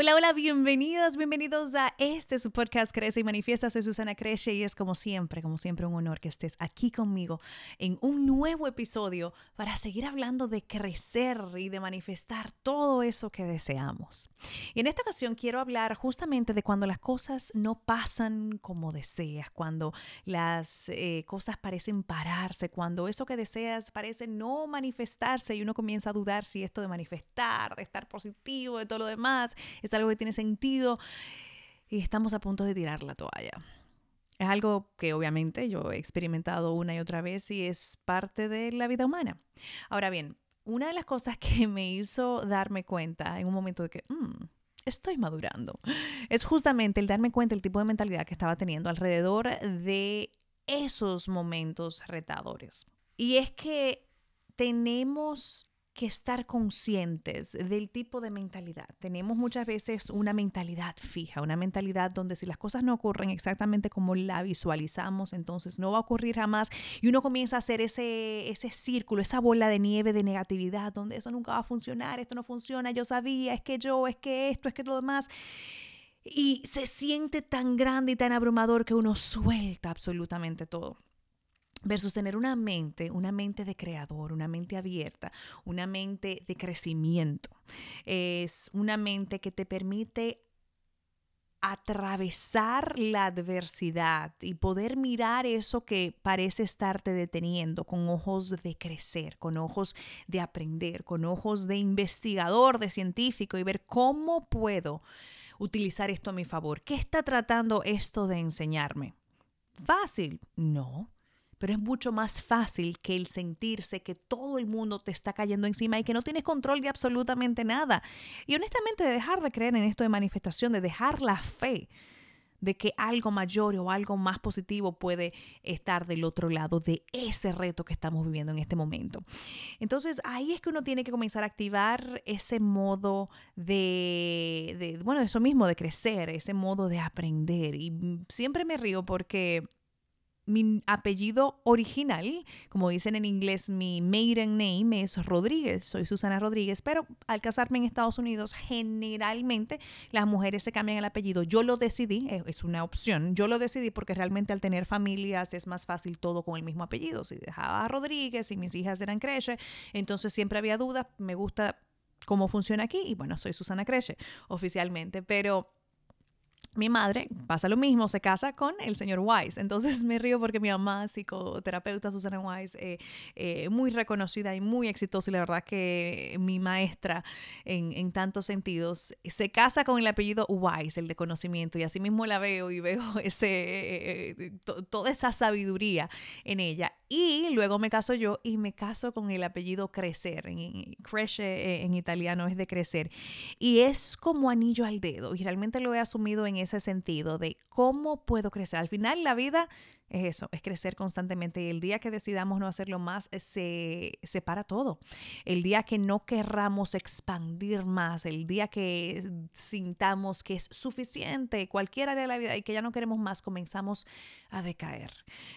Hola, hola, bienvenidos, bienvenidos a este su podcast Crece y Manifiesta. Soy Susana Creche y es como siempre, como siempre un honor que estés aquí conmigo en un nuevo episodio para seguir hablando de crecer y de manifestar todo eso que deseamos. Y en esta ocasión quiero hablar justamente de cuando las cosas no pasan como deseas, cuando las eh, cosas parecen pararse, cuando eso que deseas parece no manifestarse y uno comienza a dudar si esto de manifestar, de estar positivo, de todo lo demás es algo que tiene sentido y estamos a punto de tirar la toalla. Es algo que obviamente yo he experimentado una y otra vez y es parte de la vida humana. Ahora bien, una de las cosas que me hizo darme cuenta en un momento de que mm, estoy madurando es justamente el darme cuenta del tipo de mentalidad que estaba teniendo alrededor de esos momentos retadores. Y es que tenemos que estar conscientes del tipo de mentalidad. Tenemos muchas veces una mentalidad fija, una mentalidad donde si las cosas no ocurren exactamente como la visualizamos, entonces no va a ocurrir jamás y uno comienza a hacer ese, ese círculo, esa bola de nieve de negatividad, donde eso nunca va a funcionar, esto no funciona, yo sabía, es que yo, es que esto, es que lo demás. Y se siente tan grande y tan abrumador que uno suelta absolutamente todo versus tener una mente, una mente de creador, una mente abierta, una mente de crecimiento. Es una mente que te permite atravesar la adversidad y poder mirar eso que parece estarte deteniendo con ojos de crecer, con ojos de aprender, con ojos de investigador, de científico y ver cómo puedo utilizar esto a mi favor. ¿Qué está tratando esto de enseñarme? Fácil, no pero es mucho más fácil que el sentirse que todo el mundo te está cayendo encima y que no tienes control de absolutamente nada. Y honestamente de dejar de creer en esto de manifestación, de dejar la fe de que algo mayor o algo más positivo puede estar del otro lado de ese reto que estamos viviendo en este momento. Entonces ahí es que uno tiene que comenzar a activar ese modo de, de bueno, eso mismo, de crecer, ese modo de aprender. Y siempre me río porque mi apellido original, como dicen en inglés, mi maiden name es Rodríguez, soy Susana Rodríguez, pero al casarme en Estados Unidos, generalmente las mujeres se cambian el apellido. Yo lo decidí, eh, es una opción, yo lo decidí porque realmente al tener familias es más fácil todo con el mismo apellido. Si dejaba a Rodríguez y mis hijas eran Creche, entonces siempre había dudas, me gusta cómo funciona aquí y bueno, soy Susana Creche oficialmente, pero mi madre pasa lo mismo, se casa con el señor Wise. Entonces me río porque mi mamá, psicoterapeuta Susana Wise, eh, eh, muy reconocida y muy exitosa, y la verdad que mi maestra en, en, tantos sentidos, se casa con el apellido Wise, el de conocimiento, y así mismo la veo y veo ese, eh, toda esa sabiduría en ella. Y luego me caso yo y me caso con el apellido Crecer. En, cresce en italiano es de crecer. Y es como anillo al dedo. Y realmente lo he asumido en ese sentido de cómo puedo crecer. Al final la vida es eso, es crecer constantemente. Y el día que decidamos no hacerlo más, eh, se separa todo. El día que no querramos expandir más, el día que sintamos que es suficiente cualquier área de la vida y que ya no queremos más, comenzamos a decaer.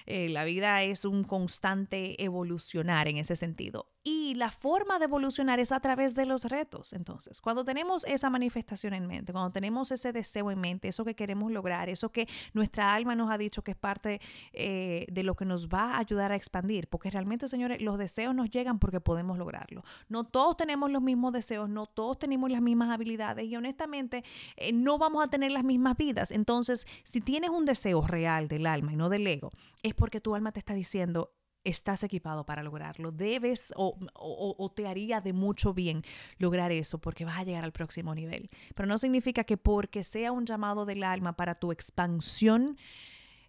Eh, la vida es un constante evolucionar en ese sentido. Y la forma de evolucionar es a través de los retos. Entonces, cuando tenemos esa manifestación en mente, cuando tenemos ese deseo en mente, eso que queremos lograr, eso que nuestra alma nos ha dicho que es parte eh, de lo que nos va a ayudar a expandir, porque realmente, señores, los deseos nos llegan porque podemos lograrlo. No todos tenemos los mismos deseos, no todos tenemos las mismas habilidades y honestamente eh, no vamos a tener las mismas vidas. Entonces, si tienes un deseo real del alma y no del ego, es porque tu alma te está diciendo, estás equipado para lograrlo. Debes o, te haría de mucho bien lograr eso porque vas a llegar al próximo nivel. Pero no significa que porque sea un llamado del alma para tu expansión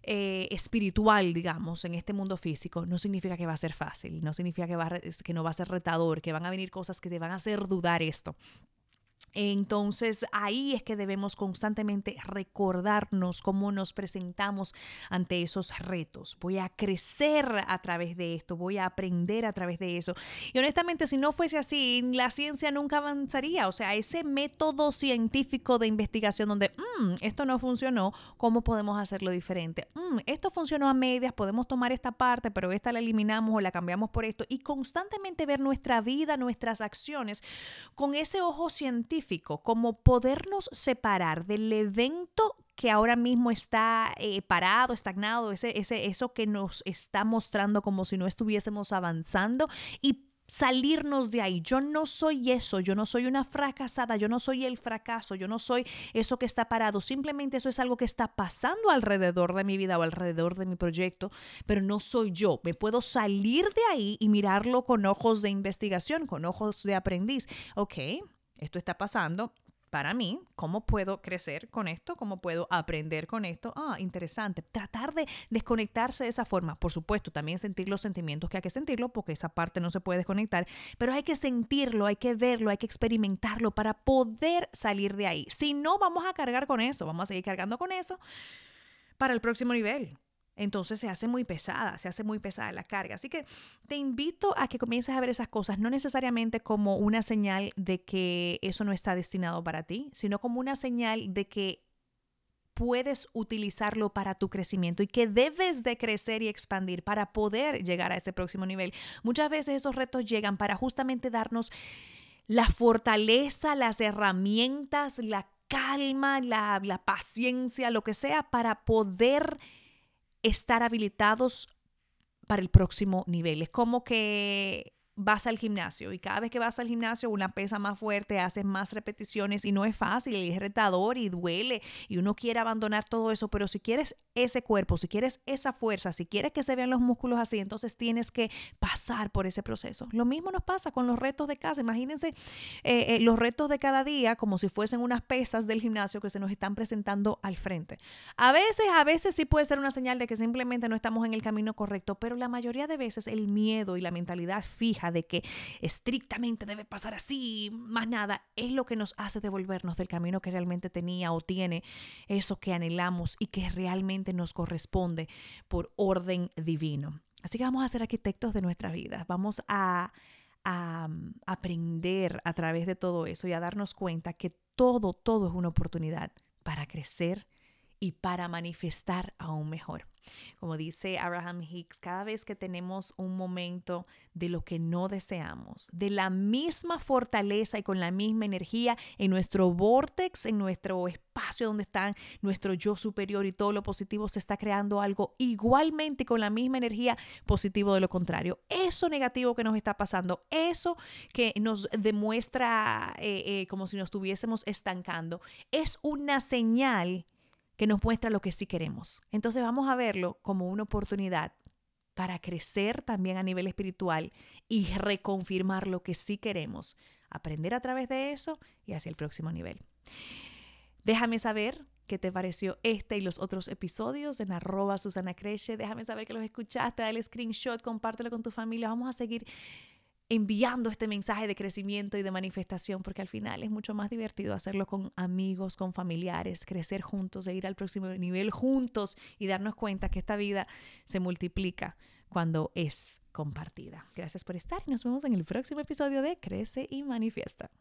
eh, espiritual, digamos, en este mundo físico, no significa que va a ser fácil, no significa que, va que no va a ser retador, que van a venir cosas que te van a hacer dudar esto. Entonces ahí es que debemos constantemente recordarnos cómo nos presentamos ante esos retos. Voy a crecer a través de esto, voy a aprender a través de eso. Y honestamente, si no fuese así, la ciencia nunca avanzaría. O sea, ese método científico de investigación donde mm, esto no funcionó, ¿cómo podemos hacerlo diferente? Mm, esto funcionó a medias, podemos tomar esta parte, pero esta la eliminamos o la cambiamos por esto. Y constantemente ver nuestra vida, nuestras acciones con ese ojo científico como podernos separar del evento que ahora mismo está eh, parado, estagnado, ese, ese, eso que nos está mostrando como si no estuviésemos avanzando y salirnos de ahí. Yo no soy eso, yo no soy una fracasada, yo no soy el fracaso, yo no soy eso que está parado. Simplemente eso es algo que está pasando alrededor de mi vida o alrededor de mi proyecto, pero no soy yo. Me puedo salir de ahí y mirarlo con ojos de investigación, con ojos de aprendiz. Ok, esto está pasando, para mí, ¿cómo puedo crecer con esto? ¿Cómo puedo aprender con esto? Ah, interesante. Tratar de desconectarse de esa forma. Por supuesto, también sentir los sentimientos que hay que sentirlo, porque esa parte no se puede desconectar, pero hay que sentirlo, hay que verlo, hay que experimentarlo para poder salir de ahí. Si no, vamos a cargar con eso, vamos a seguir cargando con eso para el próximo nivel entonces se hace muy pesada, se hace muy pesada la carga. Así que te invito a que comiences a ver esas cosas, no necesariamente como una señal de que eso no está destinado para ti, sino como una señal de que puedes utilizarlo para tu crecimiento y que debes de crecer y expandir para poder llegar a ese próximo nivel. Muchas veces esos retos llegan para justamente darnos la fortaleza, las herramientas, la calma, la, la paciencia, lo que sea, para poder estar habilitados para el próximo nivel. Es como que vas al gimnasio y cada vez que vas al gimnasio una pesa más fuerte, haces más repeticiones y no es fácil, es retador y duele y uno quiere abandonar todo eso, pero si quieres ese cuerpo, si quieres esa fuerza, si quieres que se vean los músculos así, entonces tienes que pasar por ese proceso. Lo mismo nos pasa con los retos de casa. Imagínense eh, eh, los retos de cada día como si fuesen unas pesas del gimnasio que se nos están presentando al frente. A veces, a veces sí puede ser una señal de que simplemente no estamos en el camino correcto, pero la mayoría de veces el miedo y la mentalidad fija de que estrictamente debe pasar así, más nada, es lo que nos hace devolvernos del camino que realmente tenía o tiene eso que anhelamos y que realmente nos corresponde por orden divino. Así que vamos a ser arquitectos de nuestra vida, vamos a, mm, aprender a través de todo eso y a darnos cuenta que todo, todo es una oportunidad para crecer y para manifestar aún mejor. Como dice Abraham Hicks, cada vez que tenemos un momento de lo que no deseamos, de la misma fortaleza y con la misma energía en nuestro vortex, en nuestro espacio donde está nuestro yo superior y todo lo positivo, se está creando algo igualmente con la misma energía positivo de lo contrario. Eso negativo que nos está pasando, eso que nos demuestra eh, eh, como si nos estuviésemos estancando, es una señal que nos muestra lo que sí queremos. Entonces vamos a verlo como una oportunidad para crecer también a nivel espiritual y reconfirmar lo que sí queremos, aprender a través de eso y hacia el próximo nivel. Déjame saber qué te pareció este y los otros episodios en arroba Susana Creche. Déjame saber que los escuchaste, dale screenshot, compártelo con tu familia. Vamos a seguir enviando este mensaje de crecimiento y de manifestación, porque al final es mucho más divertido hacerlo con amigos, con familiares, crecer juntos, e ir al próximo nivel juntos y darnos cuenta que esta vida se multiplica cuando es compartida. Gracias por estar y nos vemos en el próximo episodio de Crece y Manifiesta.